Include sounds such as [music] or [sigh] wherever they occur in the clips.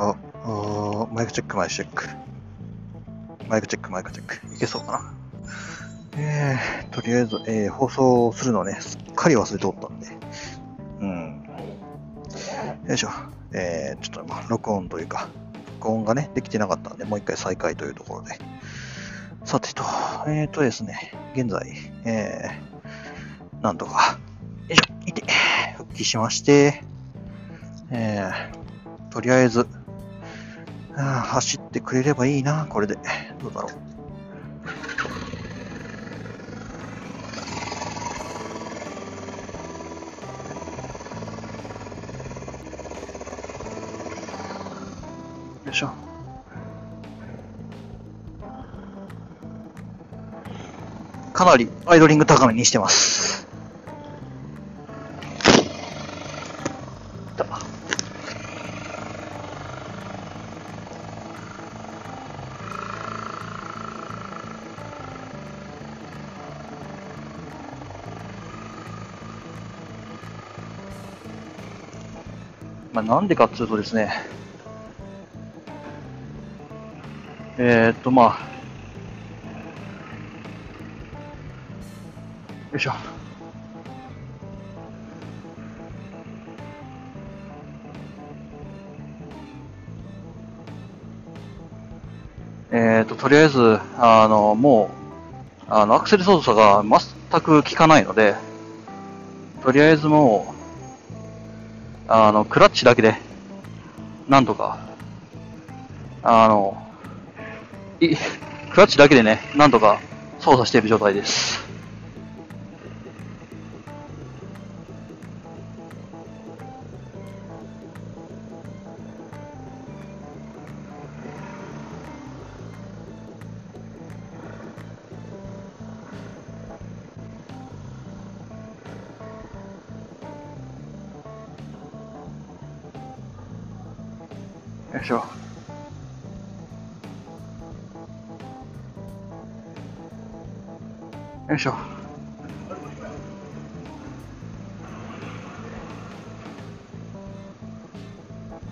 あ、あマイクチェック、マイクチェック。マイクチェック、マイクチェック。いけそうかな。えー、とりあえず、えー、放送するのね、すっかり忘れておったんで。うん。よいしょ。えー、ちょっと、まあ、録音というか、録音がね、できてなかったんで、もう一回再開というところで。さてと、えーとですね、現在、えー、なんとか、よいしょ、いて、復帰しまして、えー、とりあえず、走ってくれればいいな、これで。どうだろう。よいしょ。かなりアイドリング高めにしてます。なんでかっていうとですね、えー、っと、まあ、よいしょ。えっ、と、とりあえず、あの、もう、あの、アクセル操作が全く効かないので、とりあえずもう、あの、クラッチだけで、なんとか、あの、い、クラッチだけでね、なんとか操作している状態です。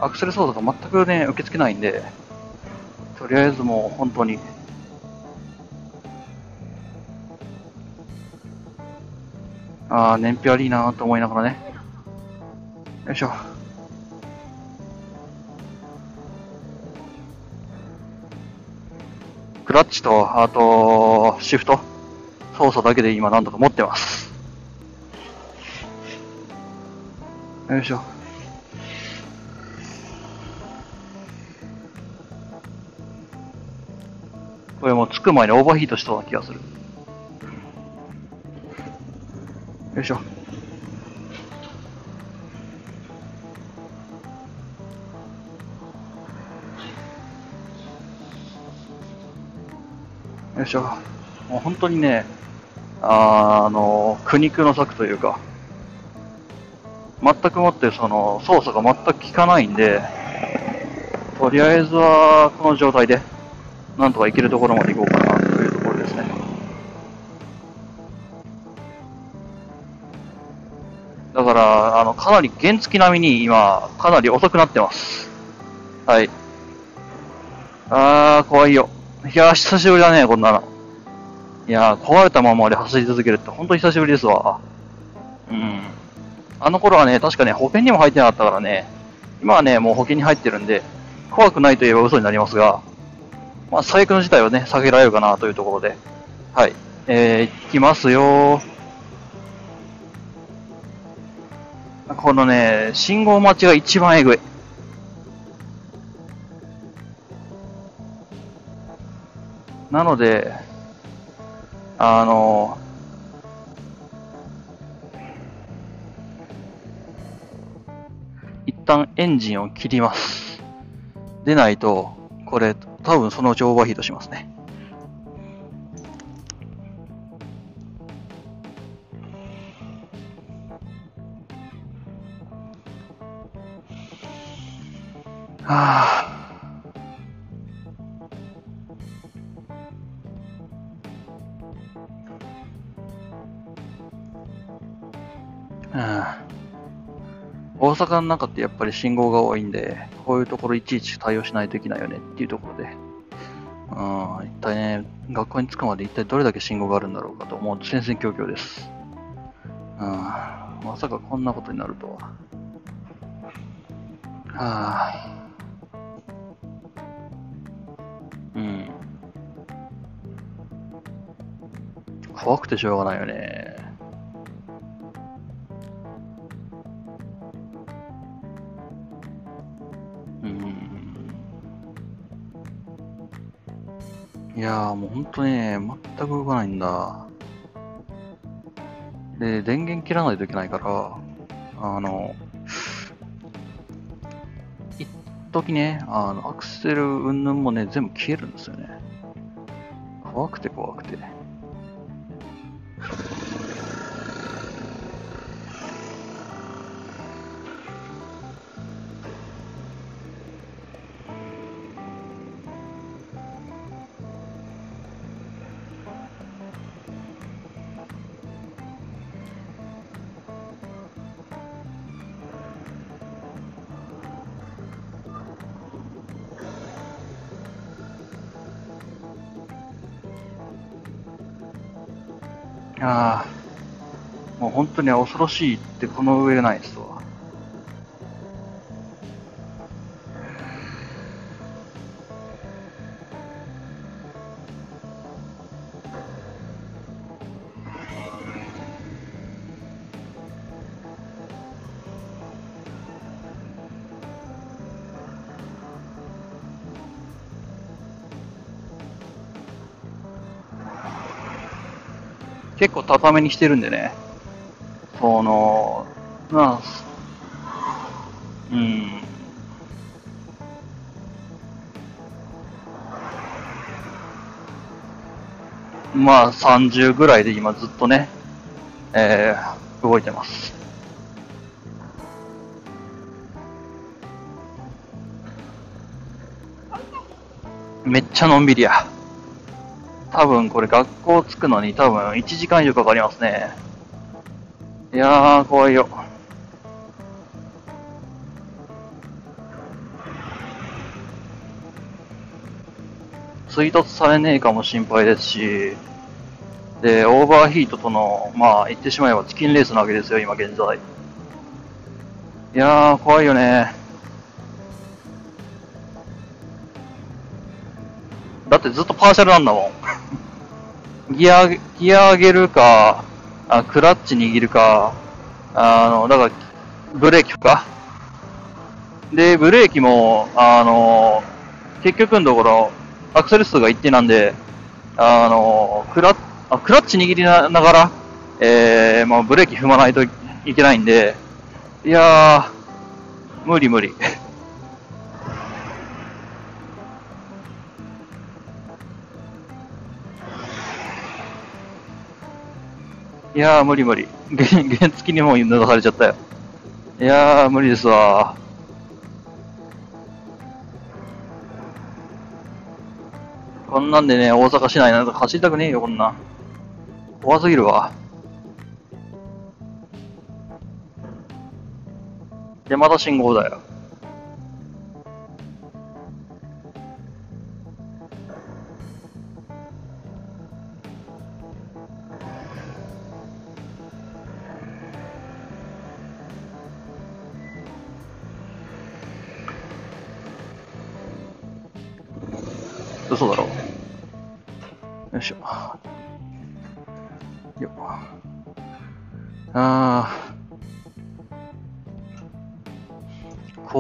アクセル操作が全くね、受け付けないんで、とりあえずもう本当に、ああ、燃費悪いなと思いながらね。よいしょ。クラッチと、あと、シフト、操作だけで今なんとか持ってます。よいしょ。これもうつく前にオーバーヒートしそうな気がする。よいしょ。よいしょ。もう本当にね、ああの、苦肉の策というか、全くもってその操作が全く効かないんで、とりあえずはこの状態で、なんとかいけるところまで行こうかなというところですね。だから、あの、かなり原付並みに今、かなり遅くなってます。はい。あー、怖いよ。いや久しぶりだね、こんなの。いや壊れたままで走り続けるって本当久しぶりですわ。うん。あの頃はね、確かね、保険にも入ってなかったからね、今はね、もう保険に入ってるんで、怖くないと言えば嘘になりますが、まあ、最悪の事態はね、避けられるかなというところで、はい。えー、行きますよこのね、信号待ちが一番えぐい。なので、あの、一旦エンジンを切ります。でないと、これ、多分そのうちオーバーヒートしますね。はあ。阪の中ってやっぱり信号が多いんで、こういうところいちいち対応しないといけないよねっていうところで、うん、一体ね、学校に着くまで一体どれだけ信号があるんだろうかと思うと戦々恐々です。うん、まさかこんなことになるとは。はあ、うん。怖くてしょうがないよね。やーもうほんとね、全く動かないんだ。で、電源切らないといけないから、あの、一時ね、あの、アクセルうんぬんもね、全部消えるんですよね。怖くて怖くて。あ、もう本当に恐ろしいってこの上ないですわ。結構高めにしてるんでね。30ぐらいで今ずっとね、えー、動いてます。めっちゃのんびりや。多分これ学校着くのに多分1時間以上かかりますね。いやー、怖いよ。追突されねえかも心配ですし、で、オーバーヒートとの、まあ、言ってしまえばチキンレースなわけですよ、今現在。いやー、怖いよね。だってずっとパーシャルなんだもん。[laughs] ギア、ギア上げるか、あクラッチ握るか、あの、だから、ブレーキか。で、ブレーキも、あの、結局のところ、アクセル数が一定なんで、あの、クラッチ、あクラッチ握りながら、えー、まあ、ブレーキ踏まないといけないんで、いやー、無理無理。いやー、無理無理。原付きにもう流されちゃったよ。いやー、無理ですわこんなんでね、大阪市内なんか走りたくねえよ、こんな。怖すぎるわ。で、また信号だよ。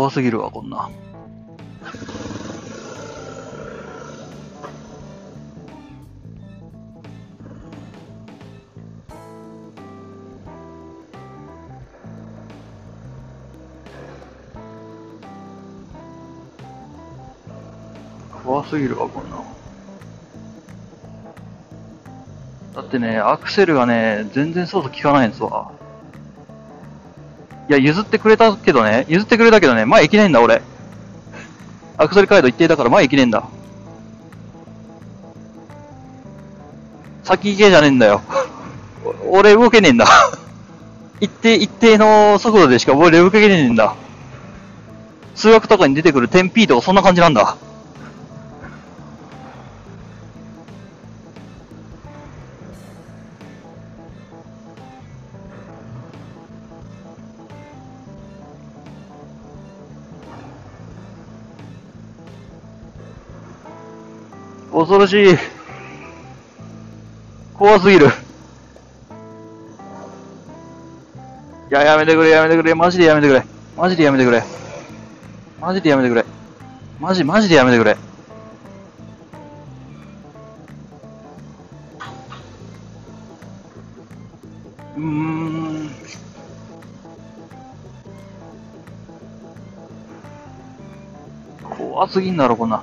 怖すぎるわ、こんな。怖すぎるわ、こんなだってね、アクセルがね、全然操作効かないんですわ。いや、譲ってくれたけどね、譲ってくれたけどね、前行けないんだ、俺。アクセル街道一定だから前行けねえんだ。先行けじゃねえんだよ。俺動けねえんだ一定、一定の速度でしか覚えれるかけねえんだ。数学とかに出てくる点 P とかそんな感じなんだ。恐ろしい。怖すぎる。いや、やめてくれ、やめてくれ、マジでやめてくれ。マジでやめてくれ。マジでやめてくれ。マジ、マジでやめてくれ。うーん。怖すぎんだろ、こんな。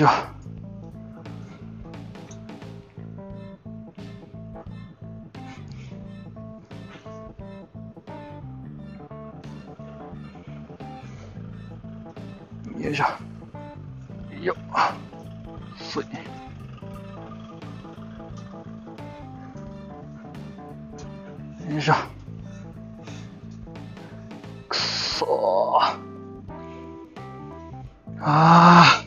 よいしょ。よいしょ。よっ。そい。よいしょ。くっそー。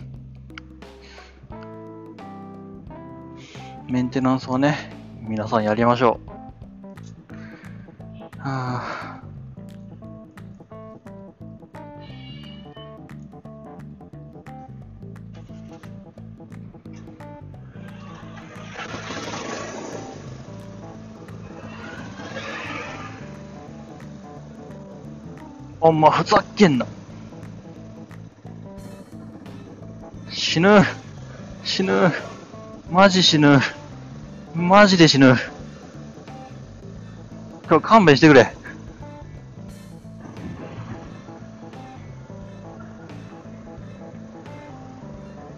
テナンスをね、皆さんやりましょう。はあ。ほんま、ふざけんな。死ぬ。死ぬ。マジ死ぬ。マジで死ぬ。これ勘弁してくれ。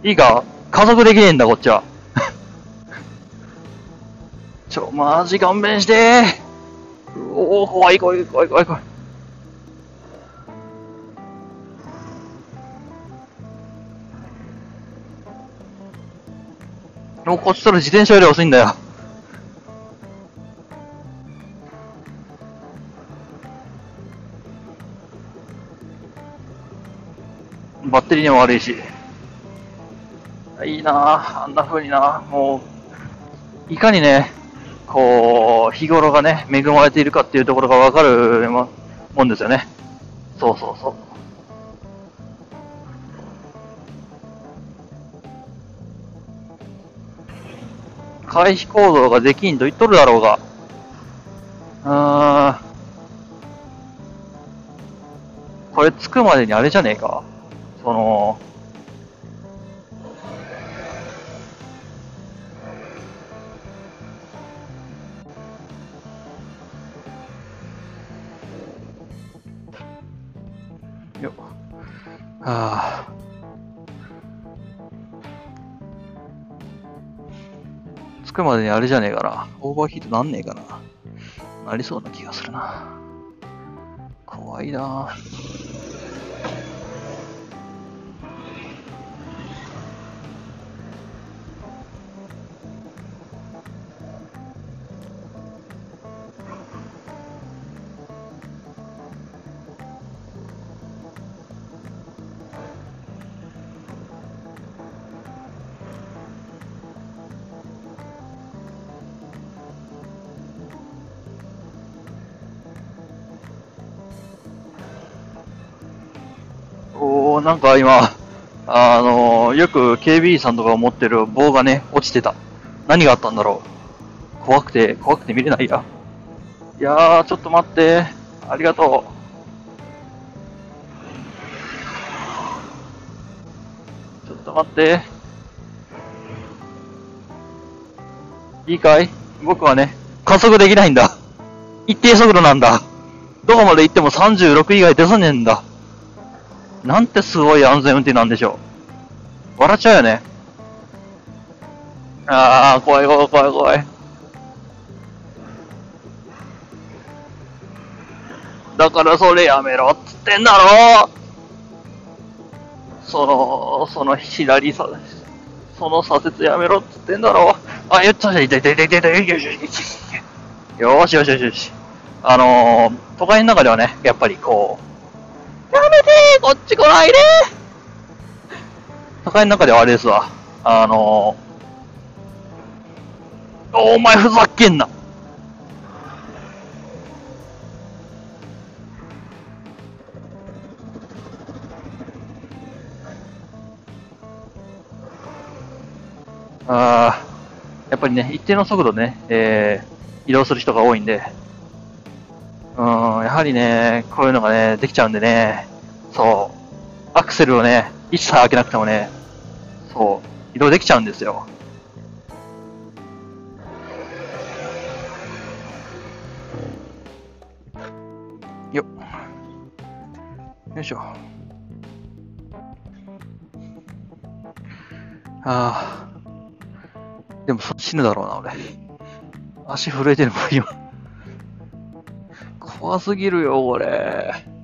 いいか？加速できねえんだ、こっちは。[laughs] ちょ、マジ勘弁しておお、怖い怖い怖い怖い怖い。もうこっちとら自転車より遅いんだよ。テリーにも悪いし。いいな、あんな風になもう、いかにね、こう、日頃がね、恵まれているかっていうところがわかるもんですよね。そうそうそう。回避行動ができんと言っとるだろうが。あー。これ着くまでにあれじゃねえかよっ。はあ。着くまでにあれじゃねえかな。オーバーヒートなんねえかな。なりそうな気がするな。怖いなぁなんか今、あのーよく警備員さんとかが持ってる棒がね、落ちてた。何があったんだろう。怖くて、怖くて見れないや。いやー、ちょっと待って。ありがとう。ちょっと待って。いいかい？僕はね、加速できないんだ。一定速度なんだ。どこまで行っても36以外出さねえんだ。なんてすごい安全運転なんでしょう。笑っちゃうよね。ああ、怖い怖い怖い怖い。だからそれやめろっつってんだろその、その左さ、その左折やめろっつってんだろあ、言っちゃった、痛い痛い痛い痛い痛い痛い痛い痛いよしよしよしよし。あのー、都会の中ではね、やっぱりこう、こっち来ないで。都会の中ではあれですわ。あのー、お前ふざけんな。ああ、やっぱりね、一定の速度ね、えー、移動する人が多いんで、うん、やはりね、こういうのがね、できちゃうんでね、そう、アクセルをね、一切開けなくてもね、そう、移動できちゃうんですよ。よっ。よいしょ。ああ。でも死ぬだろうな、俺。足震えてるもん、今。怖すぎるよ、これ。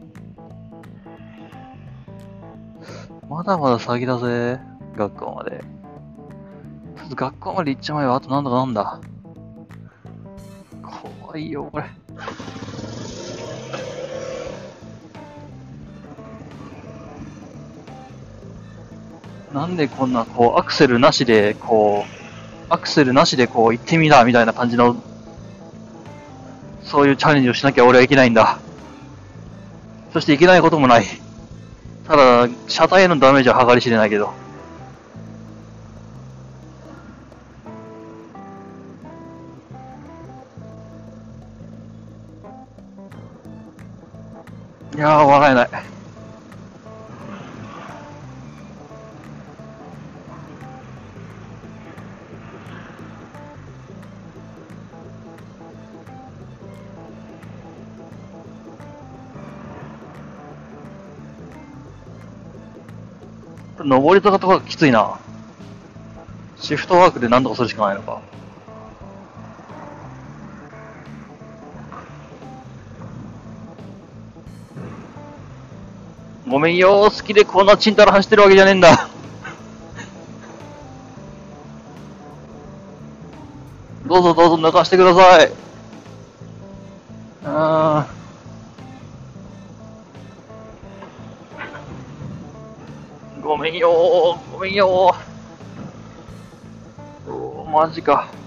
まだまだ先だぜ、学校まで。学校まで行っちまえば、あとなんだかなんだ。怖いよ、これ。なんでこんな、こう、アクセルなしで、こう、アクセルなしでこう行ってみなみたいな感じの、そういうチャレンジをしなきゃ俺はいけないんだ。そしていけないこともない。ただ、車体へのダメージは計り知れないけど。いやー、笑えない。登り坂とかきついな。シフトワークで何とかするしかないのか。ごめんよ、好きでこんなチンタラ走ってるわけじゃねえんだ。どうぞどうぞ抜かしてください。いよマジか。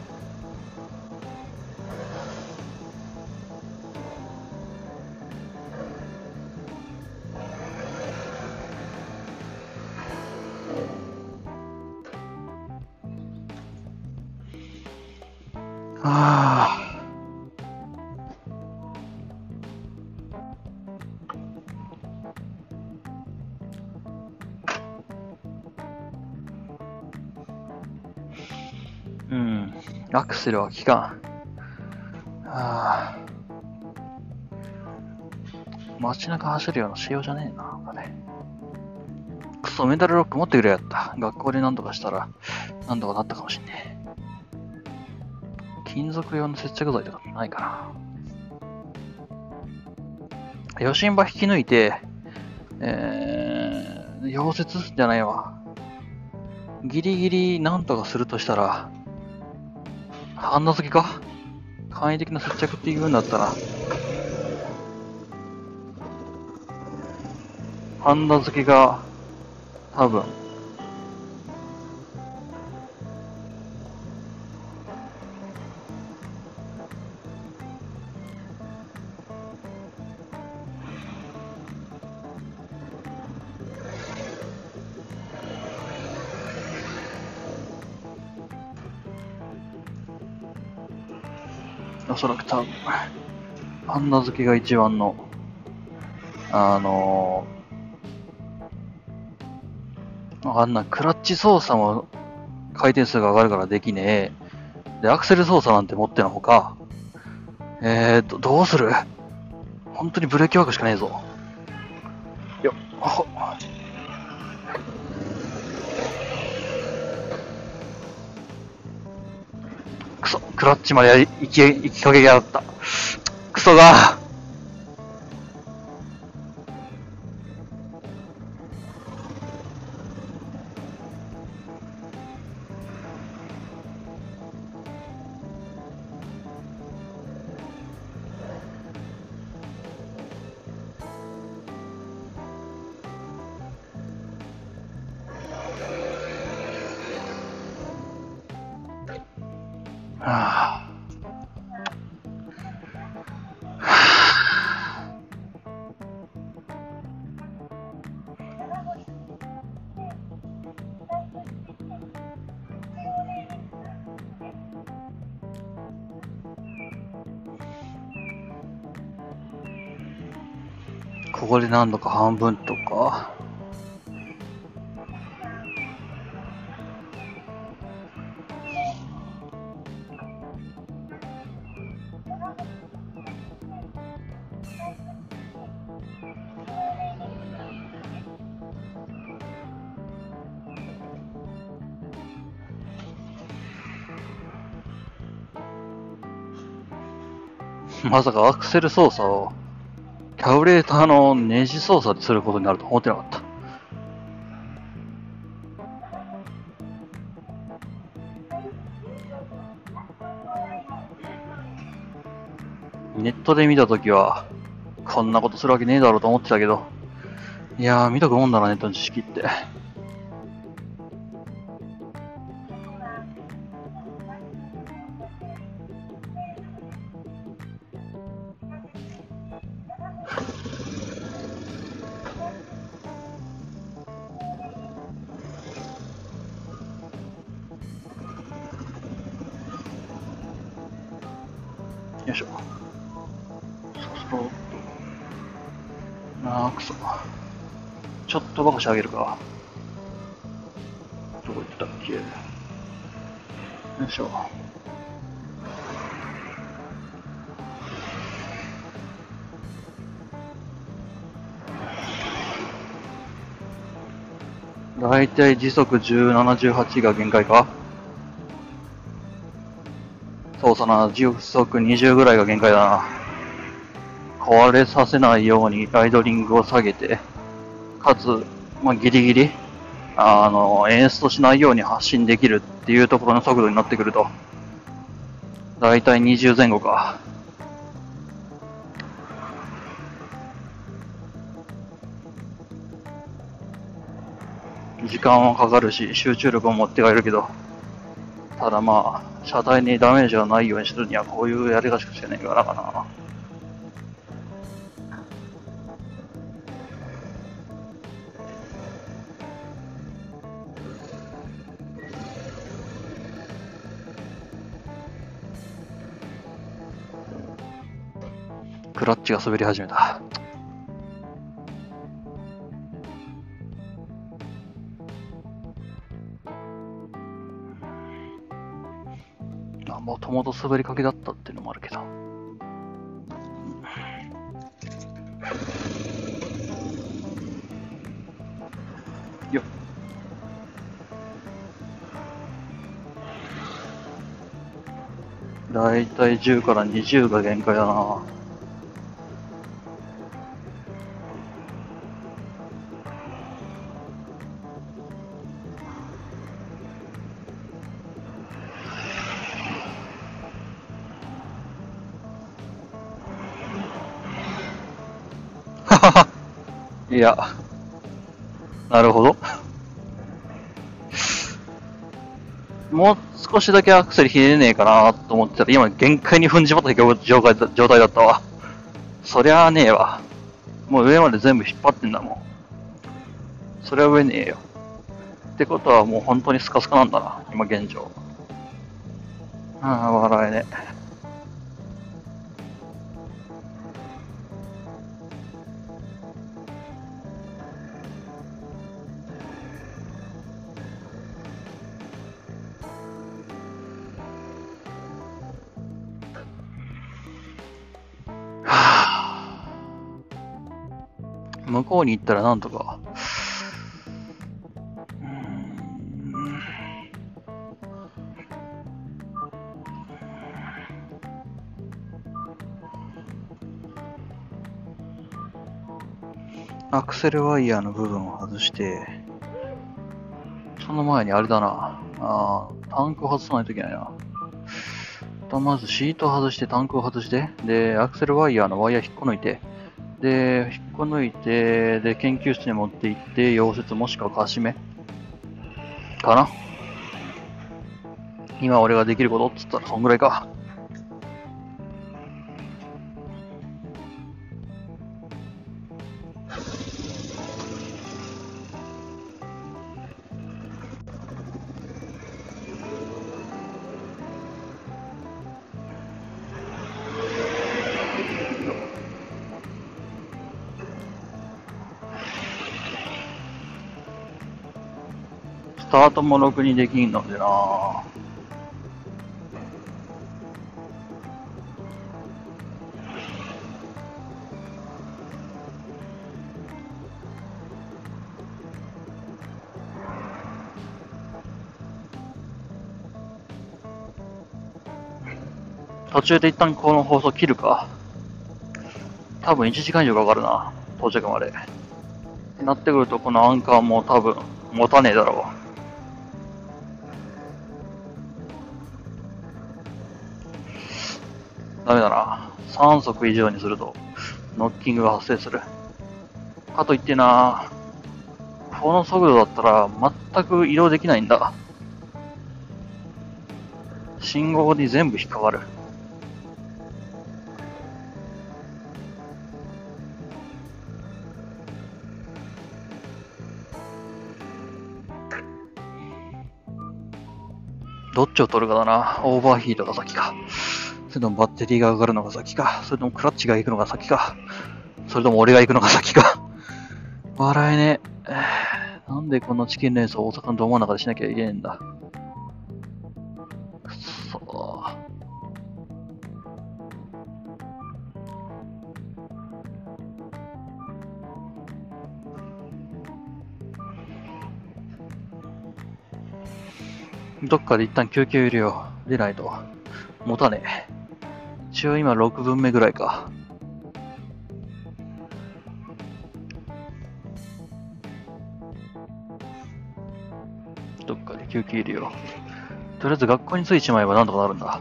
アクセルは効かん。はあ。街中走るような仕様じゃねえな、これ。クソ、メタルロック持ってくれやった。学校で何とかしたら、何とかなったかもしんねえ。金属用の接着剤とかないかな。余震場引き抜いて、えー、溶接じゃないわ。ギリギリなんとかするとしたら、ハンダ付きか？簡易的な接着っていうんだったら、ハンダ付きが、多分、おそらく多分、パンダ好きが一番の、あのー、あんなクラッチ操作も回転数が上がるからできねえ。で、アクセル操作なんて持ってのほか、えーと、どうする？本当にブレーキワークしかねえぞ。クラッチまで行き、行きかけやがった。クソが。半分とか。まさかアクセル操作をタブレーターのネジ操作することになると思ってなかった。ネットで見たときは、こんなことするわけねえだろうと思ってたけど、いやー、見とくもんだな、ネットの知識って。し上げるか。どこ行ったっけ？よいしょ。だいたい時速17、18が限界か？そうそうな、時速20ぐらいが限界だな。壊れさせないようにライドリングを下げて、かつ、まあ、ギリギリ、あの、エンストしないように発進できるっていうところの速度になってくると、だいたい20前後か。時間はかかるし、集中力を持って帰るけど、ただまあ、車体にダメージがないようにするにはこういうやり方しかしてないからかな。クラッチが滑り始めた。もともと滑りかけだったっていうのもあるけど。よっ。だいたい10から20が限界だな。いや、なるほど。もう少しだけアクセルひねれねえかなと思ってたら、今限界に踏んじまった状態だ状態だったわ。そりゃあねえわ。もう上まで全部引っ張ってんだもん。それは上ねえよ。ってことはもう本当にスカスカなんだな、今現状。ああ、笑えねえ。方に行ったらなんとか。アクセルワイヤーの部分を外して、その前にあれだな。あタンクを外さないといけないな。まずシートを外して、タンクを外して、で、アクセルワイヤーのワイヤー引っこ抜いて、で、引っこ抜いて、で、研究室に持って行って、溶接もしくはかしめかな。今俺ができることっつったらそんぐらいか。スタートもろくにできんのでな途中で一旦この放送切るか。多分1時間以上かかるな。到着まで。ってなってくると、このアンカーも多分持たねえだろう。3速以上にすると、ノッキングが発生する。かといってな、この速度だったら全く移動できないんだ。信号に全部引っかかる。どっちを取るかだな。オーバーヒートが先か。それともバッテリーが上がるのが先か？それともクラッチが行くのが先か？それとも俺が行くのが先か？笑えねえ。なんでこんなチキンレースを大阪のど真ん中でしなきゃいけねえんだ？くそ。どっかで一旦休憩入れよう。出ないと。持たねえ。一応今6分目ぐらいか。どっかで休憩入れよう。とりあえず学校に着いちまえばなんとかなるんだ。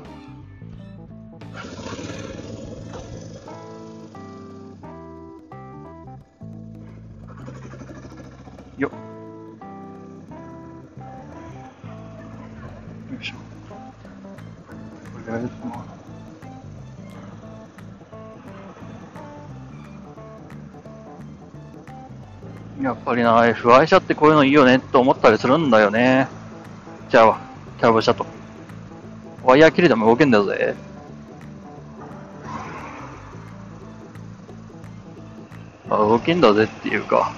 ぱりな、F 車ってこういうのいいよねって思ったりするんだよね。じゃあ、キャブ車と。ワイヤー切れても動けんだぜ。あ、動けんだぜっていうか、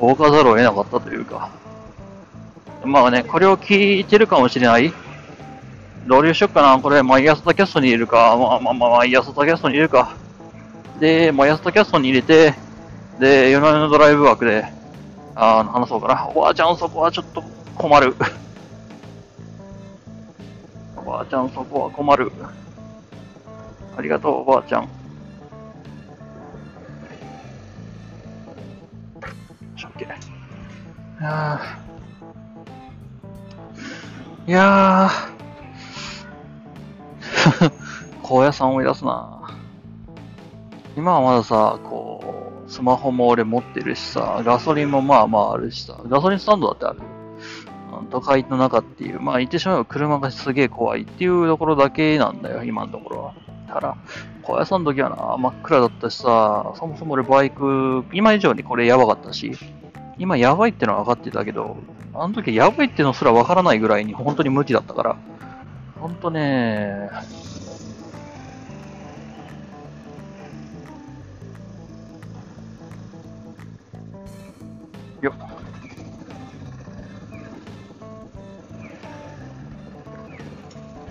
動かざるを得なかったというか。まあね、これを聞いてるかもしれない。どうしよっかな。これ、マイアスタキャストに入れるか。まあまあまあ、マイアスタキャストに入れるか。で、マイアスタキャストに入れて、で、夜な夜なドライブ枠で、あー話そうかな。おばあちゃん、そこはちょっと困る。[laughs] おばあちゃん、そこは困る。ありがとう、おばあちゃん。よし、オッケー。いやー。いやー。[laughs] 高野山思い出すな。今はまださ、こう、スマホも俺持ってるしさ、ガソリンもまあまああるしさ、ガソリンスタンドだってある。都会の中っていう、まあ言ってしまえば車がすげえ怖いっていうところだけなんだよ、今のところは。ただ、高野山の時はな、真っ暗だったしさ、そもそも俺バイク、今以上にこれやばかったし、今やばいってのは分かってたけど、あの時やばいってのすら分からないぐらいに本当に無知だったから、本当ね、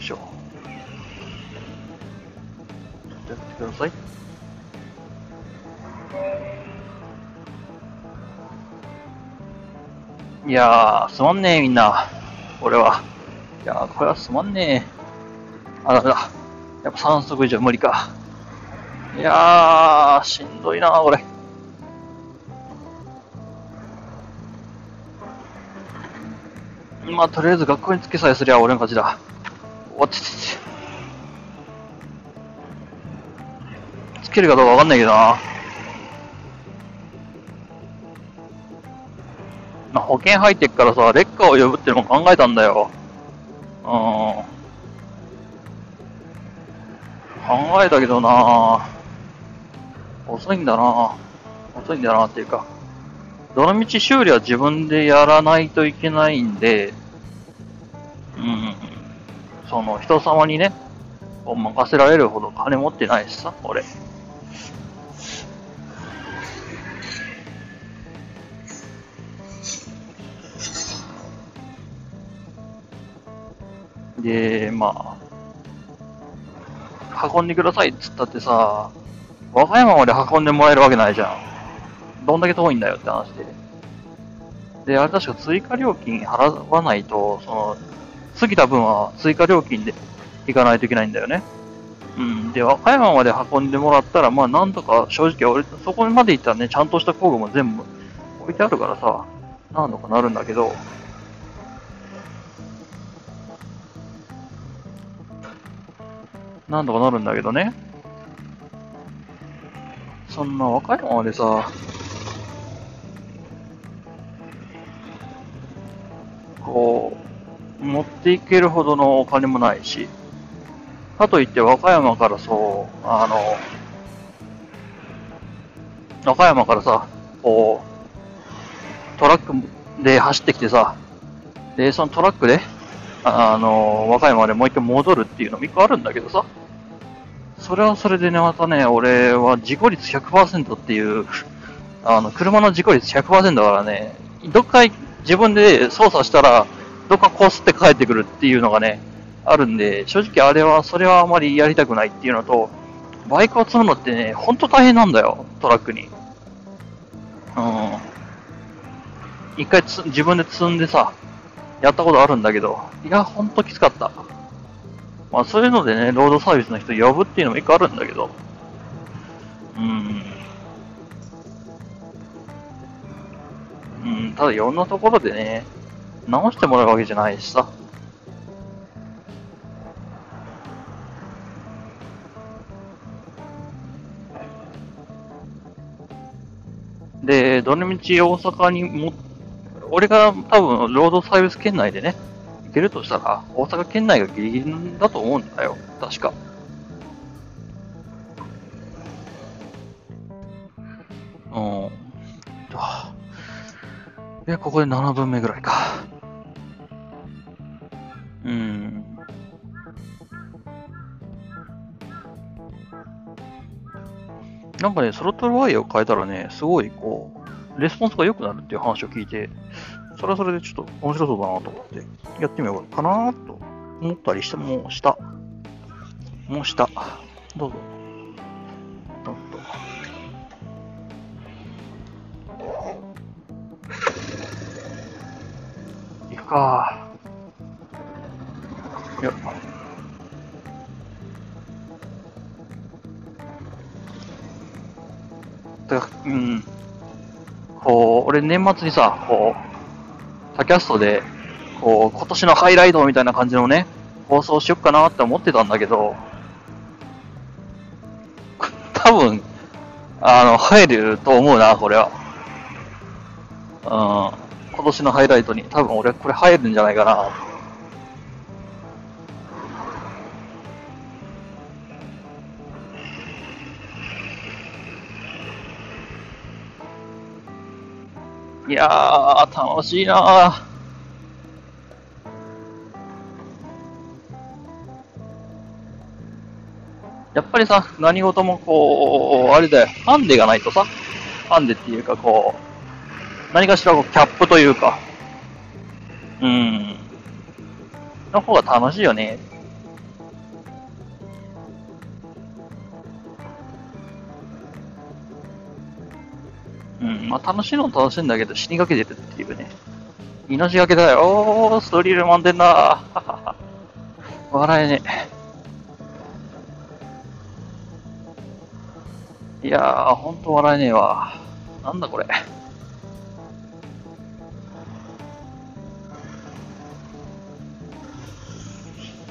しょうやってくださいいやー、すまんねえ、みんな。俺は。いやー、これはすまんねえ。あ、だめだ。やっぱ3足以上無理か。いやー、しんどいな、これ。まあ、とりあえず学校に着けさえすりゃ俺の勝ちだ。おちちち。つけるかどうかわかんないけどな。まあ、保険入ってっからさ、劣化を呼ぶってのも考えたんだよ。うん。考えたけどな遅いんだな遅いんだなっていうか。どのみち修理は自分でやらないといけないんで、その人様にね、任せられるほど金持ってないしさ、俺。で、まあ、運んでくださいっつったってさ、和歌山まで運んでもらえるわけないじゃん。どんだけ遠いんだよって話で。で、あれ確か追加料金払わないと、その、過ぎた分は追加料金で行かないといけないんだよね。うん。で、和歌山まで運んでもらったら、まあなんとか正直俺、そこまで行ったらね、ちゃんとした工具も全部置いてあるからさ、なんとかなるんだけど、なんとかなるんだけどね。そんな和歌山までさ、こう、持っていけるほどのお金もないし、かといって和歌山からそう、あの、和歌山からさ、こう、トラックで走ってきてさ、で、そのトラックで、あの、和歌山でもう一回戻るっていうのも一個あるんだけどさ、それはそれでね、またね、俺は事故率100%っていう、あの、車の事故率100%だからね、どっか自分で操作したら、どっかこすって帰ってくるっていうのがね、あるんで、正直あれは、それはあまりやりたくないっていうのと、バイクを積むのってね、ほんと大変なんだよ、トラックに。うん。一回つ自分で積んでさ、やったことあるんだけど、いや、ほんときつかった。まあそういうのでね、ロードサービスの人呼ぶっていうのも一個あるんだけど、うん。うん、ただいろんなところでね、直してもらうわけじゃないしさ。で、どのみち大阪にも、俺が多分ロードサービス圏内でね、行けるとしたら、大阪県内がギリギリだと思うんだよ。確か。うん。で、ここで7分目ぐらいか。なんかね、スロトルワイヤーを変えたらね、すごいこう、レスポンスが良くなるっていう話を聞いて、それはそれでちょっと面白そうだなと思って、やってみようかなと思ったりして、もうした。もうした。どうぞ。どうぞ。行くか。俺年末にさ、こう、他キャストで、こう、今年のハイライトみたいな感じのね、放送しよっかなって思ってたんだけど、[laughs] 多分、あの、入ると思うな、これは。うん。今年のハイライトに、多分俺これ入るんじゃないかな。いやー、楽しいなー。やっぱりさ、何事もこう、あれだよ、ハンデがないとさ、ハンデっていうかこう、何かしらこうキャップというか、うん、の方が楽しいよね。うん、まあ楽しいのも楽しいんだけど死にかけてるっていうね。命がけだよ。おー、ストリール満点だ。[laughs] 笑えねえ。いやー、ほんと笑えねえわ。なんだこれ。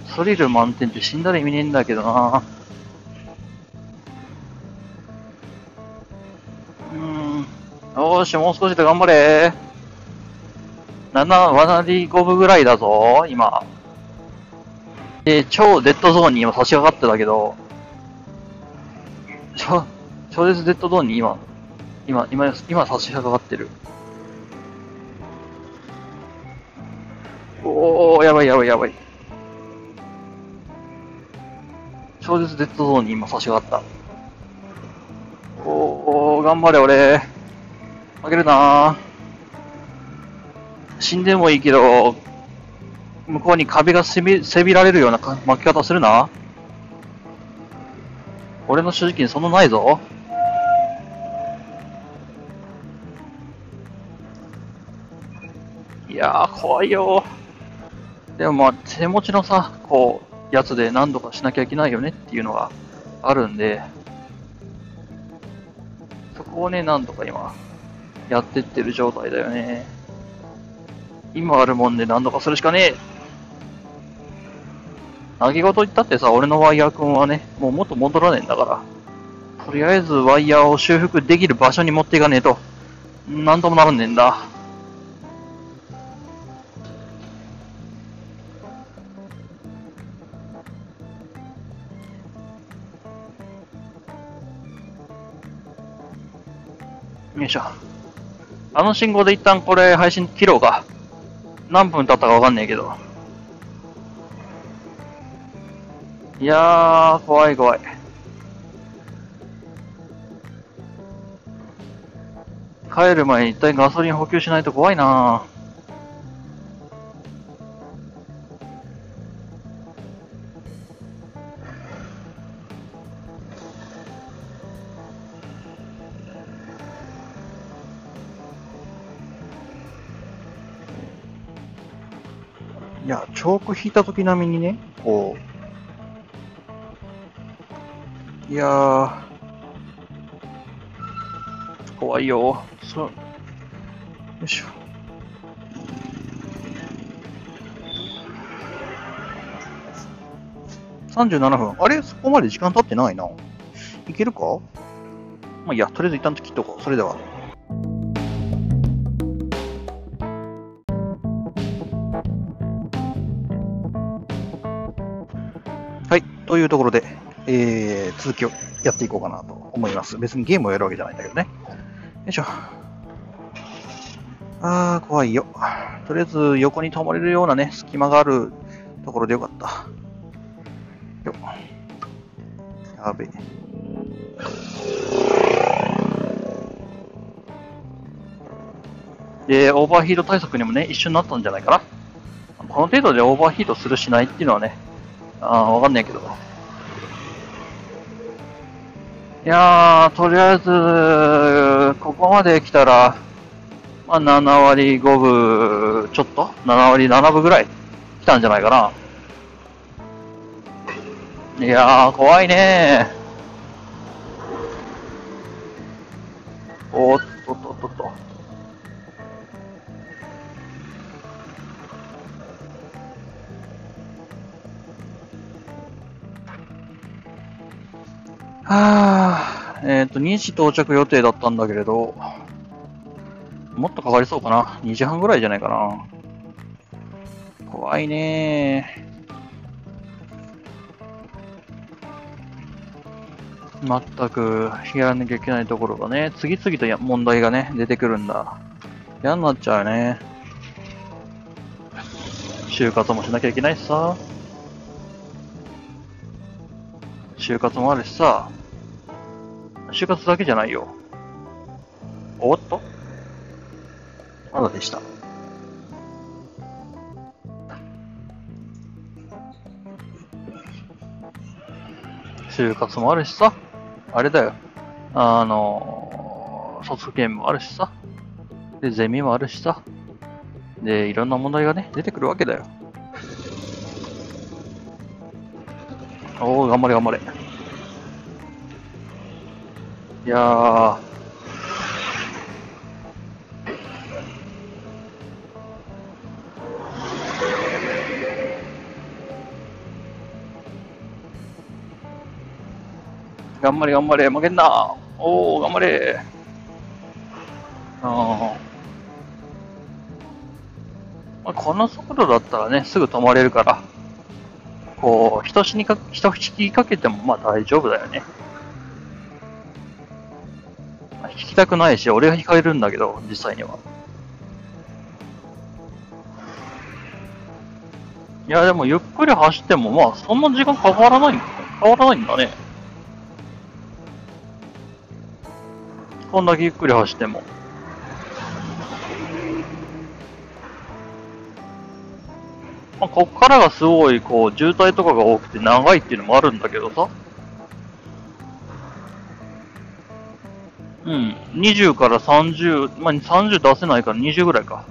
ストリル満点って死んだら意味ねえんだけどな。よし、もう少しで頑張れ。7、割5分ぐらいだぞ、今。で、超デッドゾーンに今差し掛かってたけど、超、超絶デッドゾーンに今、今、今、今差し掛かってる。おー、やばいやばいやばい。超絶デッドゾーンに今差し掛かった。おー、頑張れ俺。負けるな死んでもいいけど、向こうに壁がせびせびられるようなか負け方するな。俺の所持金そんなないぞ。いやー、怖いよでもまあ、手持ちのさ、こう、やつで何度かしなきゃいけないよねっていうのがあるんで、そこをね、何度か今、やってってる状態だよね。今あるもんで何度かするしかねえ。投げ事言ったってさ、俺のワイヤー君はね、もう元戻らねえんだから。とりあえずワイヤーを修復できる場所に持っていかねえと、なんともならねえんだ。よいしょ。あの信号で一旦これ配信切ろうか。何分経ったかわかんねえけど。いやー、怖い怖い。帰る前に一体ガソリン補給しないと怖いなーや、チョーク引いた時並みにね、こう、いやー、怖いよ。そよいしょ。37分。あれ？そこまで時間経ってないな。いけるか？まあいいや、とりあえず一旦切っとこう。それでは。というところで、えー、続きをやっていこうかなと思います。別にゲームをやるわけじゃないんだけどね。よいしょ。あー、怖いよ。とりあえず横に止まれるようなね、隙間があるところでよかった。よ。やべえ。で、オーバーヒート対策にもね、一緒になったんじゃないかな。この程度でオーバーヒートするしないっていうのはね、あーわかんないけど。いやー、とりあえず、ここまで来たら、まあ、7割5分ちょっと ?7 割7分ぐらい来たんじゃないかな。いやー、怖いねー。おっとっとっとっと。はぁ、えっ、と、2時到着予定だったんだけれど、もっとかかりそうかな。2時半ぐらいじゃないかな。怖いねまったく、やらなきゃいけないところがね、次々とや問題がね、出てくるんだ。嫌になっちゃうね。就活もしなきゃいけないしさ。就活もあるしさ。就活だけじゃないよ。おっとまだでした。就活もあるしさ。あれだよ。あのー、卒検もあるしさ。で、ゼミもあるしさ。で、いろんな問題がね、出てくるわけだよ。おー、頑張れ頑張れ。いや頑張れ頑張れ。負けんな。おお頑張れ。あまあ、この速度だったらねすぐ止まれるから。こうひとしにかひときかけてもまあ大丈夫だよね。まあ引きたくないし、俺が引かれるんだけど、実際には。いや、でもゆっくり走っても、まあ、そんな時間かからない、変わらないんだね。こんだけゆっくり走っても。まあ、こっからがすごい、こう、渋滞とかが多くて長いっていうのもあるんだけどさ。うん。20から30、まあ、30出せないから20ぐらいか。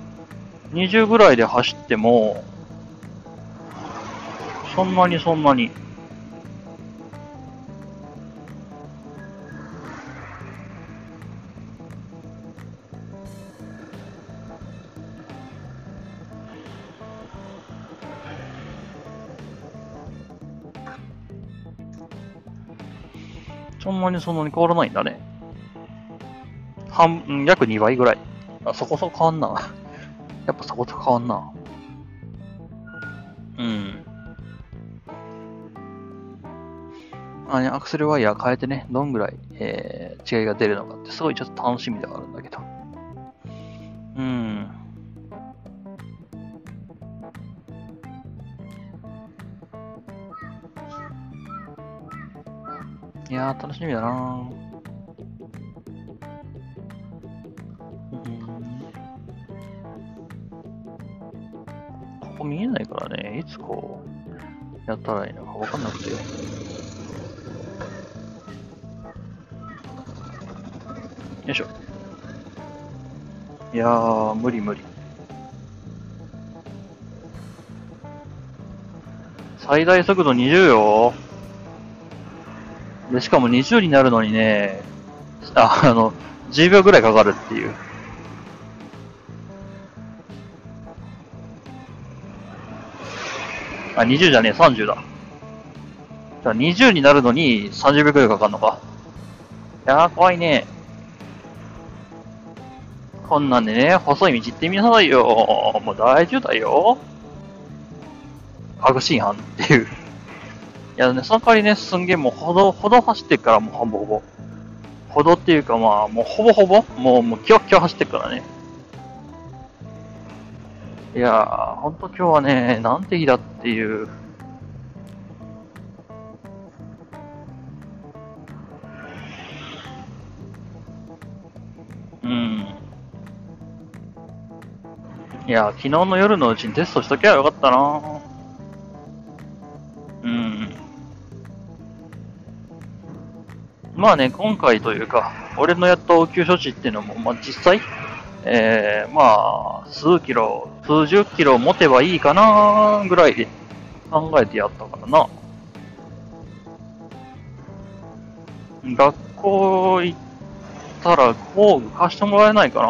20ぐらいで走っても、そんなにそんなに。そんなにそんなに変わらないんだね。半、うん約2倍ぐらい。あ、そこそこ変わんな。[laughs] やっぱそこと変わんな。うん。あね、アクセルワイヤー変えてね、どんぐらい、えー違いが出るのかって、すごいちょっと楽しみではあるんだけど。うん。いやー、楽しみだなー見えないからね、いつこう、やったらいいのかわかんなくて。よいしょ。いやー、無理無理。最大速度20よ。で、しかも20になるのにね、あ、あの、10秒ぐらいかかるっていう。あ、20じゃねえ、30だ。じゃあ20になるのに30秒くらいかかるのか。いやー、怖いね。こんなんでね、細い道行ってみなさいよ。もう大丈夫だよ。確信犯っていう。いやね、その代わりね、すんげえもう歩道、歩道走ってっからもうほぼほぼ。歩道っていうかまあ、もうほぼほぼ、もう、もうキョッキョ走ってっからね。いやー、ほんと今日はね、なんて日だっていう。うん。いや、昨日の夜のうちにテストしときゃよかったなうん。まあね、今回というか、俺のやった応急処置っていうのも、まあ実際、えー、まあ、数キロ、数十キロ持てばいいかなぐらい考えてやったからな。学校行ったら工具貸してもらえないかな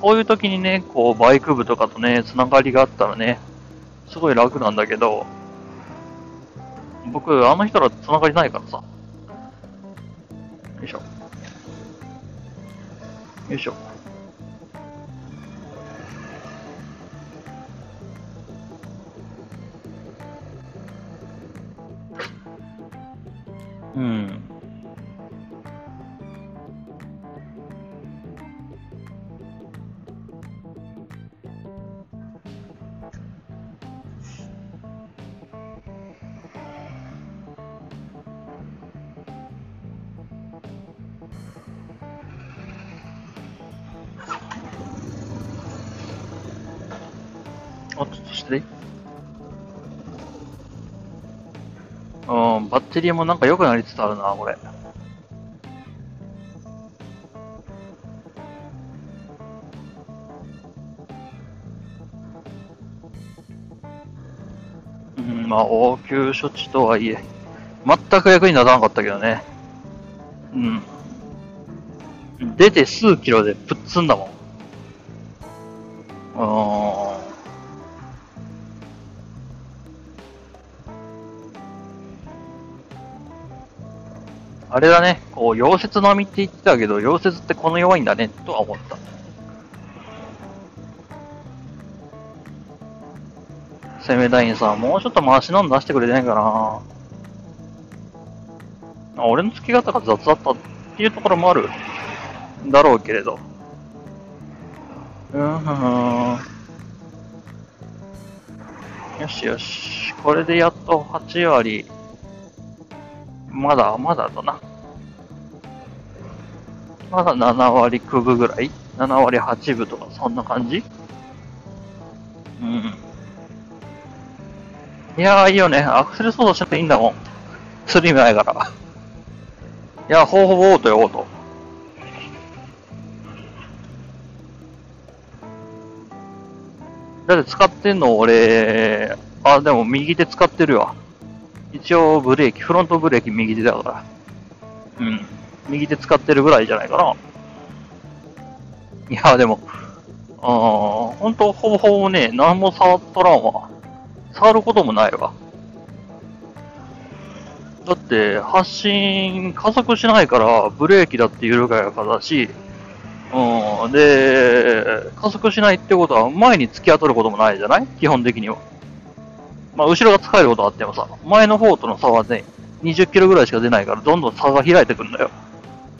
こういう時にね、こう、バイク部とかとね、つながりがあったらね、すごい楽なんだけど、僕、あの人らつながりないからさ。よいしょ。よいしょ。うん。テリーもなんか良くなりつつあるな、これ。うん、まあ、応急処置とはいえ、全く役に立たなかったけどね。うん。出て数キロでプッツンだもん。うーん。あれだね、こう、溶接並みって言ってたけど、溶接ってこの弱いんだね、とは思った。攻めたいんさん、もうちょっと回しのん出してくれてないかな。あ俺の付け方が雑だったっていうところもある。だろうけれど。うんん。よしよし。これでやっと8割。まだ、まだだな。まだ7割9分ぐらい ?7 割8分とか、そんな感じ？うん。いやー、いいよね。アクセル操作しなくていいんだもん。スリムないから。いや、ほぼほぼオートよ、オート。だって使ってんの俺、あ、でも右手使ってるわ。一応ブレーキ、フロントブレーキ右手だから。うん。右手使ってるぐらいじゃないかな。いや、でも、あー、ほんとほぼほぼね、何も触っとらんわ。触ることもないわ。だって、発進、加速しないから、ブレーキだって緩やかだし、うん、で、加速しないってことは、前に突き当たることもないじゃない？基本的には。まあ、後ろが使えることはあってもさ、前の方との差はね、20キロぐらいしか出ないから、どんどん差が開いてくんだよ。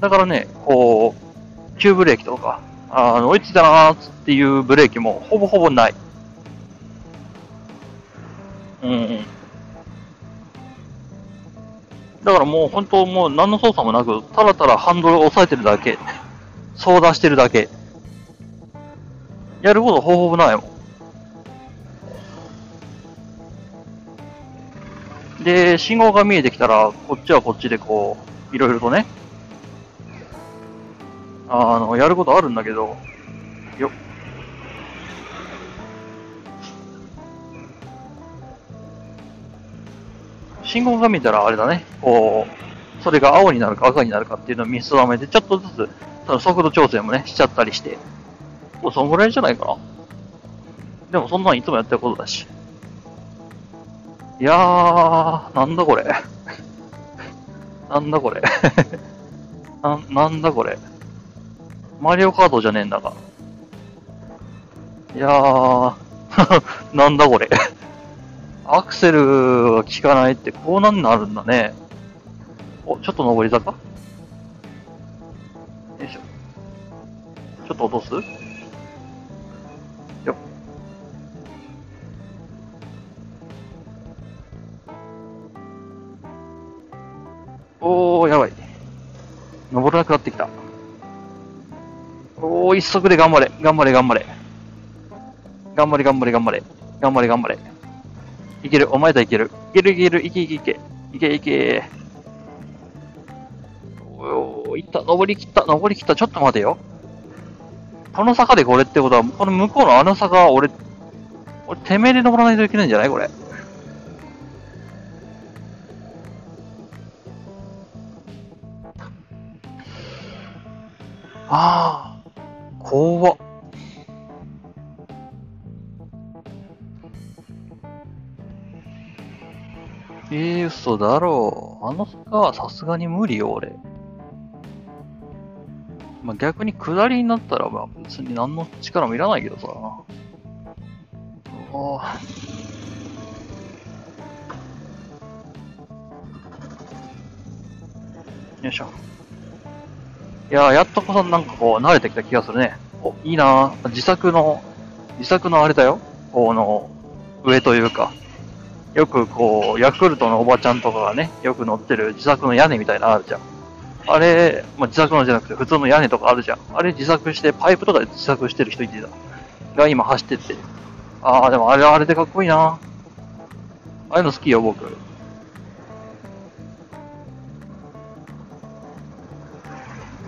だからね、こう、急ブレーキとか、あの、追いついたなーっていうブレーキもほぼほぼない。うん。だからもう本当もう何の操作もなく、ただただハンドルを押さえてるだけ。操舵してるだけ。やることほぼほぼないもん。で、信号が見えてきたら、こっちはこっちでこう、いろいろとね、あの、やることあるんだけど、よっ。信号が見たらあれだね、こう、それが青になるか赤になるかっていうのを見定めて、ちょっとずつ、その速度調整もね、しちゃったりして、もうそんぐらいじゃないかな。でもそんなんいつもやってることだし。いやー、なんだこれ。[laughs] なんだこれ。[laughs] な、なんだこれ。マリオカードじゃねえんだが。いやー、[laughs] なんだこれ。アクセルが効かないってこうなんなるんだね。お、ちょっと上り坂？よいしょ。ちょっと落とす？よっ。おー、やばい。登らなくなってきた。おー、一足で頑張れ。頑張れ、頑張れ。頑張れ、頑張れ、頑張れ。頑張れ、頑張れ。いける、お前だいける。いける、いける、いけいけいけ。いけいけ。おー、いった、登りきった、登りきった。ちょっと待てよ。この坂でこれってことは、この向こうのあの坂は俺、俺、てめえで登らないといけないんじゃない？これ。嘘だろう。あの坂はさすがに無理よ、俺。まあ、逆に下りになったら、まあ別に何の力もいらないけどさ。おーよいしょ。いやー、やっとこそなんかこう、慣れてきた気がするね。お、いいなー自作の、自作のあれだよ。この、上というか。よくこう、ヤクルトのおばちゃんとかがね、よく乗ってる自作の屋根みたいなのあるじゃん。あれ、まあ、自作のじゃなくて普通の屋根とかあるじゃん。あれ自作して、パイプとかで自作してる人いてた。が今走ってって。ああ、でもあれはあれでかっこいいな。ああいうの好きよ、僕。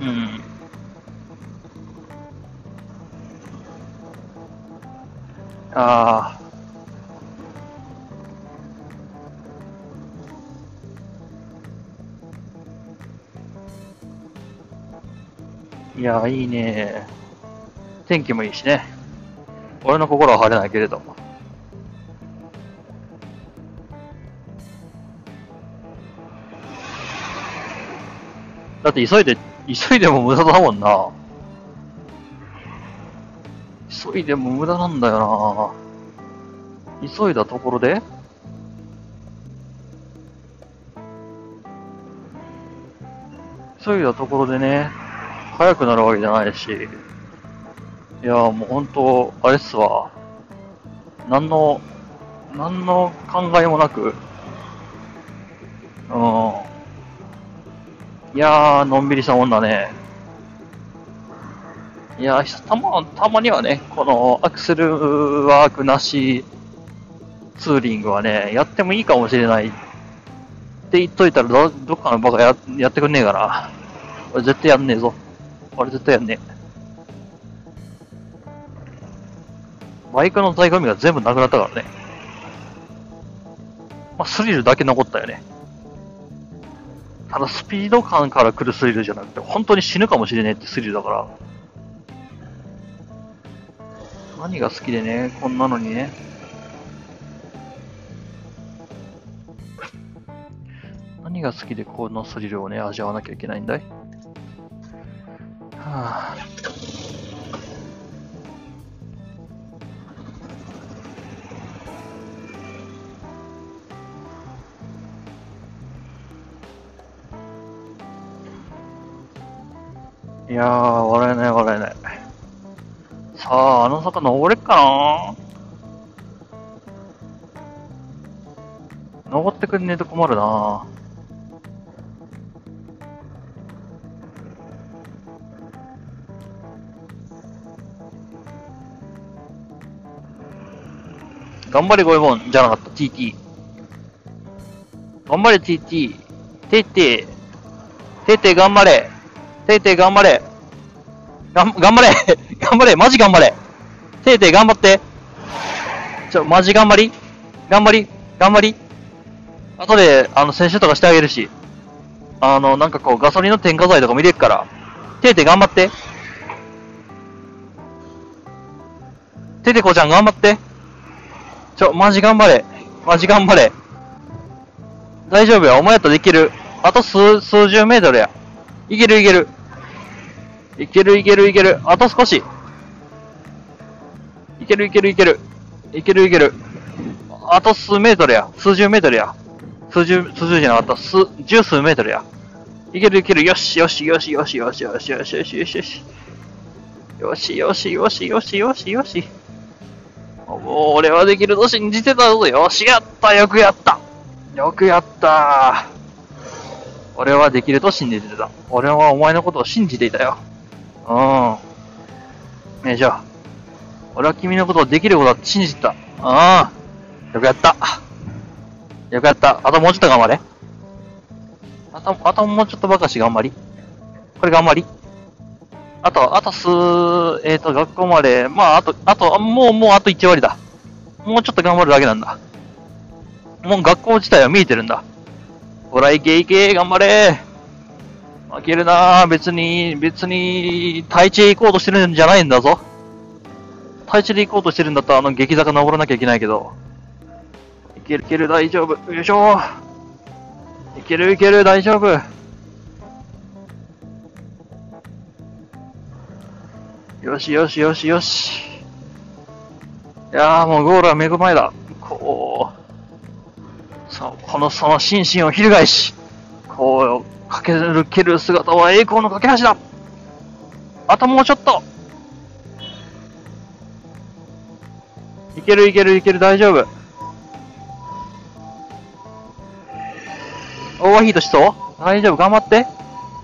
うん。ああ。いや、いいね。天気もいいしね。俺の心は晴れないけれども。だって急いで、急いでも無駄だもんな。急いでも無駄なんだよな。急いだところで？急いだところでね、速くなるわけじゃないし。いや、もう本当、あれっすわ。何の、何の考えもなく、うん。いやー、のんびりしたもんだね。いや、たま、たまにはね、このアクセルワークなしツーリングはね、やってもいいかもしれないって言っといたらど、どっかのバカややってくんねえかな。俺絶対やんねえぞ。俺絶対やんね。バイクの醍醐味が全部なくなったからね。まあ、スリルだけ残ったよね。ただスピード感から来るスリルじゃなくて、本当に死ぬかもしれねえってスリルだから。何が好きでね、こんなのにね。何が好きでこのスリルをね、味わわなきゃいけないんだい？はあ。いやー、笑えない笑えない。さあ、あの坂登れっかな登ってくんねえと困るな頑張れゴエモンじゃなかった、TT。頑張れ TT。ていて、ていて頑張れ。ていて頑張れ。がん、頑張れ [laughs] 頑張れマジ頑張れていて頑張ってちょ、マジ頑張り頑張り頑張り後で、あの、選手とかしてあげるし。あの、なんかこう、ガソリンの添加剤とか見れるから。ていて頑張って。ててこちゃん頑張って。ちょ、マジ頑張れ。マジ頑張れ。大丈夫や。お前やったらできる。あと数、数十メートルや。いけるいける。いけるいけるいける。あと少し。いけるいけるいける。いけるいける。あと数メートルや。数十メートルや。数十、数十じゃなかった。数、十数メートルや。いけるいける。よしよしよしよしよしよしよしよしよしよし。よしよしよしよしよしよし。俺はできると信じてたぞ。よし、やったよくやったよくやった俺はできると信じてた。俺はお前のことを信じていたよ。うん。ねえ、じゃあ。俺は君のことをできることだって信じてた。うん。よくやった。よくやった。あともうちょっと頑張れ。あと、あともうちょっとばかし頑張り。これ頑張り。あと、あと数、えっ、ー、と、学校まで、まあ、あと、あと、もう、もうあと1割だ。もうちょっと頑張るだけなんだ。もう学校自体は見えてるんだ。ほら、いけいけ、頑張れ負けるな別に、別に、太地へ行こうとしてるんじゃないんだぞ。太地で行こうとしてるんだったら、あの、激坂登らなきゃいけないけど。いけるいける、大丈夫。よいしょいけるいける、大丈夫。よしよしよしよし。いやーもうゴールは目の前だ。こう、そう、このその心身を翻し、こう、駆け抜ける姿は栄光の架け橋だあともうちょっといけるいけるいける大丈夫。オーバーヒートしそう？大丈夫頑張って。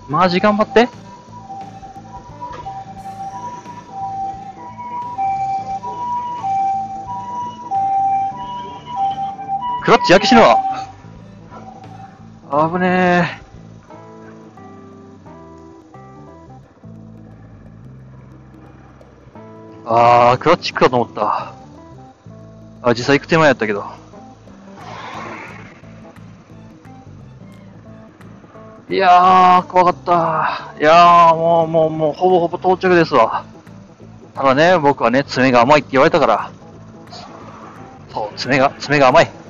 マジ頑張って。クラッチ焼け死ぬわ。危ねえ。あー、クラッチくかと思った。あ、実際行く手前やったけど。いやー、怖かった。いやー、もう、もう、もう、ほぼほぼ到着ですわ。ただね、僕はね、爪が甘いって言われたから。そう、爪が、爪が甘い。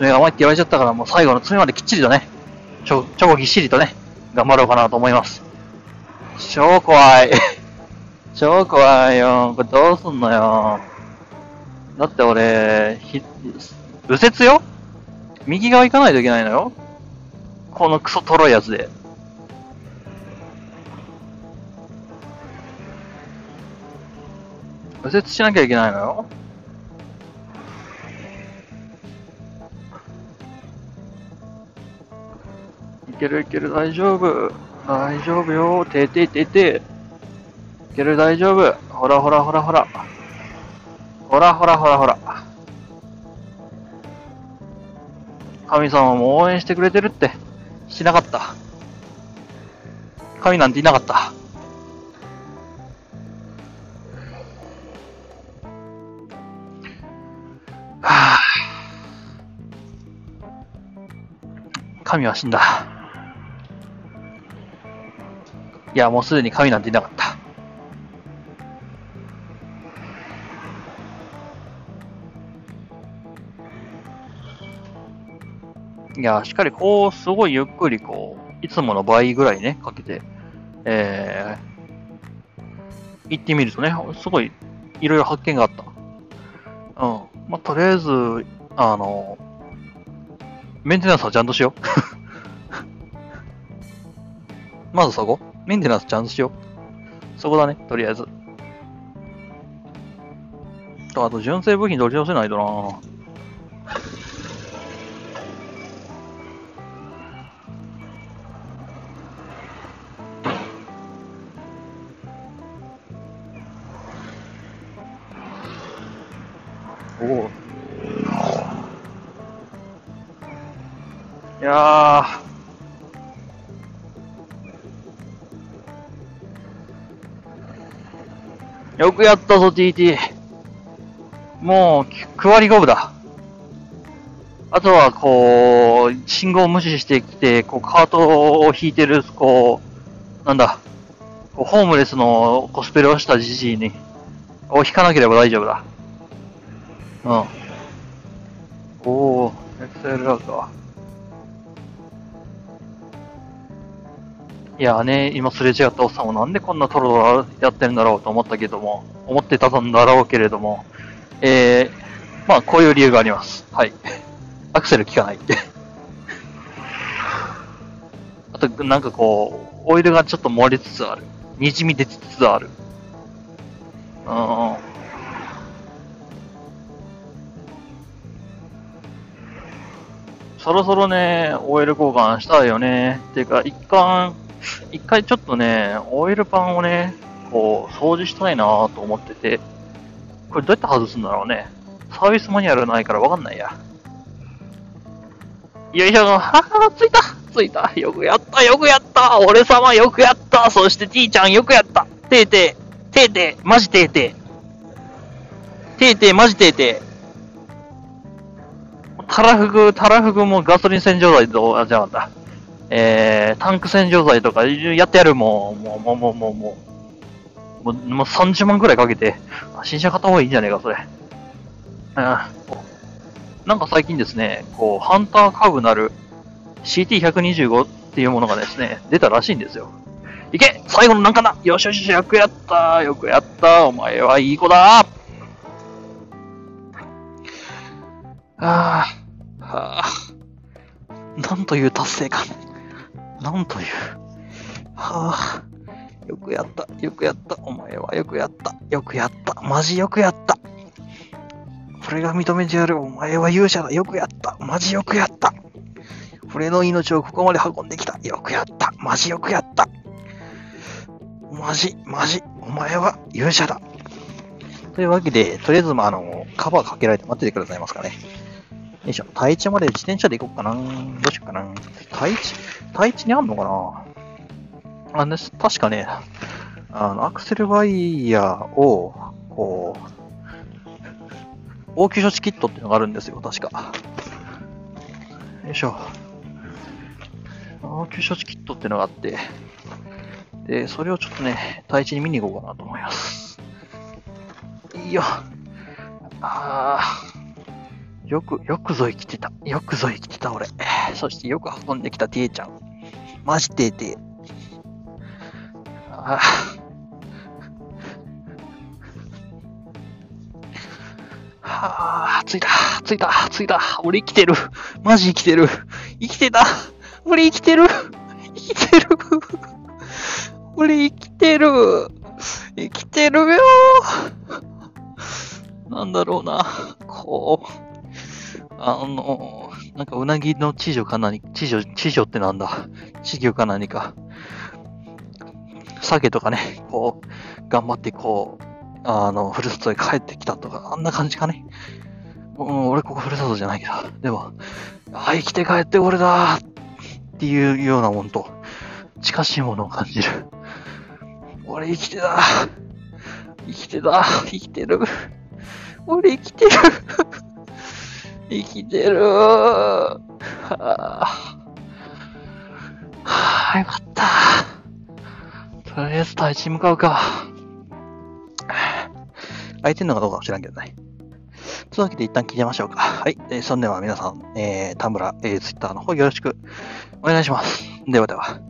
爪が甘いって言われちゃったから、もう最後の爪まできっちりとね、ちょ、ちょこぎっしりとね、頑張ろうかなと思います。超怖い。[laughs] 超怖いよ。これどうすんのよ。だって俺、ひ、右折よ？右側行かないといけないのよこのクソとろいやつで。右折しなきゃいけないのよけるいける大丈夫。大丈夫よ。てててて。いける大丈夫。ほらほらほらほら。ほらほらほらほら。神様も応援してくれてるって。しなかった。神なんていなかった。はぁ。神は死んだ。いや、もうすでに神なんていなかった。いや、しっかりこう、すごいゆっくりこう、いつもの倍ぐらいね、かけて、えー、行ってみるとね、すごい、いろいろ発見があった。うん。まあ、とりあえず、あの、メンテナンスはちゃんとしよう。[laughs] まずそこ。メンテナンスちゃんとしよう。そこだね、とりあえず。と、あと、純正部品取り寄せないとなよくやったぞ、TT。もう、9割5分だ。あとは、こう、信号を無視してきて、こう、カートを引いてる、こう、なんだ、ホームレスのコスプレをしたじじいに、を引かなければ大丈夫だ。うん。おー、XLR か。いやね、今すれ違ったおっさんもなんでこんなトロトロやってるんだろうと思ったけども、思ってたんだろうけれども、えー、まあこういう理由があります。はい。[laughs] アクセル効かないって。[laughs] あと、なんかこう、オイルがちょっと漏れつつある。滲み出つつある。うん。そろそろね、オイル交換したいよね。っていうか、一回、[laughs] 一回ちょっとね、オイルパンをね、こう、掃除したいなと思ってて、これどうやって外すんだろうね。サービスマニュアルないからわかんないや。よいしょ、ははついた。ついた。よくやった。よくやった。俺様よくやった。そして T ちゃんよくやった。てーてー。てーてー。マジてーてー。てーてーマジてーてー。たらふく、たらふくもガソリン洗浄剤と、あ、じゃなかった。えー、タンク洗浄剤とかやってやるもう、もう、もう、もう、もう、もう、もう、もう30万くらいかけて、新車買った方がいいんじゃねえか、それ。あなんか最近ですね、こう、ハンターカーブなる CT125 っていうものがですね、出たらしいんですよ。いけ最後の難関だよしよしよし、よくやったよくやったお前はいい子だああ、はあ、なんという達成感。なんという。はあ、よくやった、よくやった、お前はよくやった、よくやった、マジよくやった。俺が認めてやる、お前は勇者だ、よくやった、マジよくやった。俺の命をここまで運んできた、よくやった、マジよくやった。マジ、マジ、お前は勇者だ。というわけで、とりあえず、まあ、あの、カバーかけられて待っててくださいますかね。よいしょ。太一まで自転車で行こうかな。どうしようかな。太一、太一にあんのかなあの、確かね、あの、アクセルワイヤーを、こう、応急処置キットっていうのがあるんですよ、確か。よいしょ。応急処置キットっていうのがあって、で、それをちょっとね、太一に見に行こうかなと思います。いいよ。あー。よく、よくぞ生きてた。よくぞ生きてた、俺。[sighs] そしてよく運んできた T ちゃん。マジでで。あはあ、着いた、着いた、着いた。俺生きてる。マジ生きてる。生きてた。俺生きてる。生きてる。俺生きてる。生きてるよ。なんだろうな。こう、あの、なんかうなぎの地女か何、地女、地女ってなんだ？地魚か何か。鮭とかね、こう、頑張ってこう、あの、ふるさとへ帰ってきたとか、あんな感じかね。うん、俺ここふるさとじゃないけど、でも、あ、生きて帰って俺だっていうようなもんと、近しいものを感じる。俺生きてた生きてた生きてる俺生きてる生きてるはあ、はあ、よかった。とりあえず対地向かうか。空いてんのかどうかは知らんけどね。というわけで一旦聞いてみましょうか。はい。えーそんでは皆さん、えー、田村、えー、ツイッターの方よろしくお願いします。ではでは。